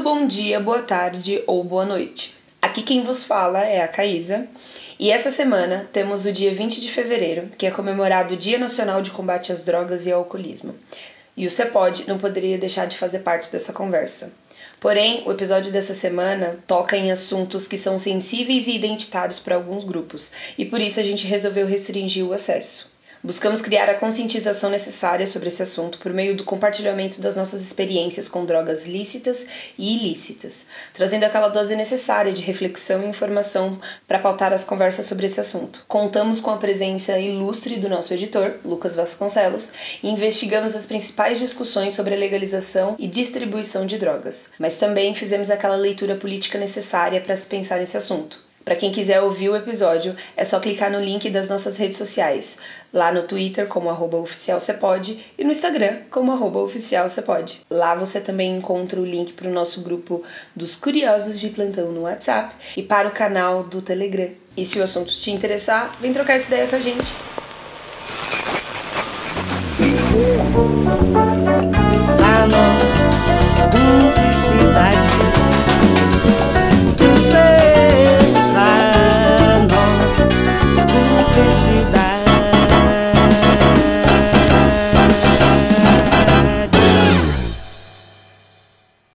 bom dia, boa tarde ou boa noite. Aqui quem vos fala é a Caísa. E essa semana temos o dia 20 de fevereiro, que é comemorado o Dia Nacional de Combate às Drogas e ao Alcoolismo. E o CEPOD não poderia deixar de fazer parte dessa conversa. Porém, o episódio dessa semana toca em assuntos que são sensíveis e identitários para alguns grupos, e por isso a gente resolveu restringir o acesso. Buscamos criar a conscientização necessária sobre esse assunto por meio do compartilhamento das nossas experiências com drogas lícitas e ilícitas, trazendo aquela dose necessária de reflexão e informação para pautar as conversas sobre esse assunto. Contamos com a presença ilustre do nosso editor, Lucas Vasconcelos, e investigamos as principais discussões sobre a legalização e distribuição de drogas, mas também fizemos aquela leitura política necessária para se pensar nesse assunto. Para quem quiser ouvir o episódio, é só clicar no link das nossas redes sociais, lá no Twitter como oficialcepode e no Instagram como oficialcepode. Lá você também encontra o link para o nosso grupo dos curiosos de plantão no WhatsApp e para o canal do Telegram. E se o assunto te interessar, vem trocar essa ideia com a gente.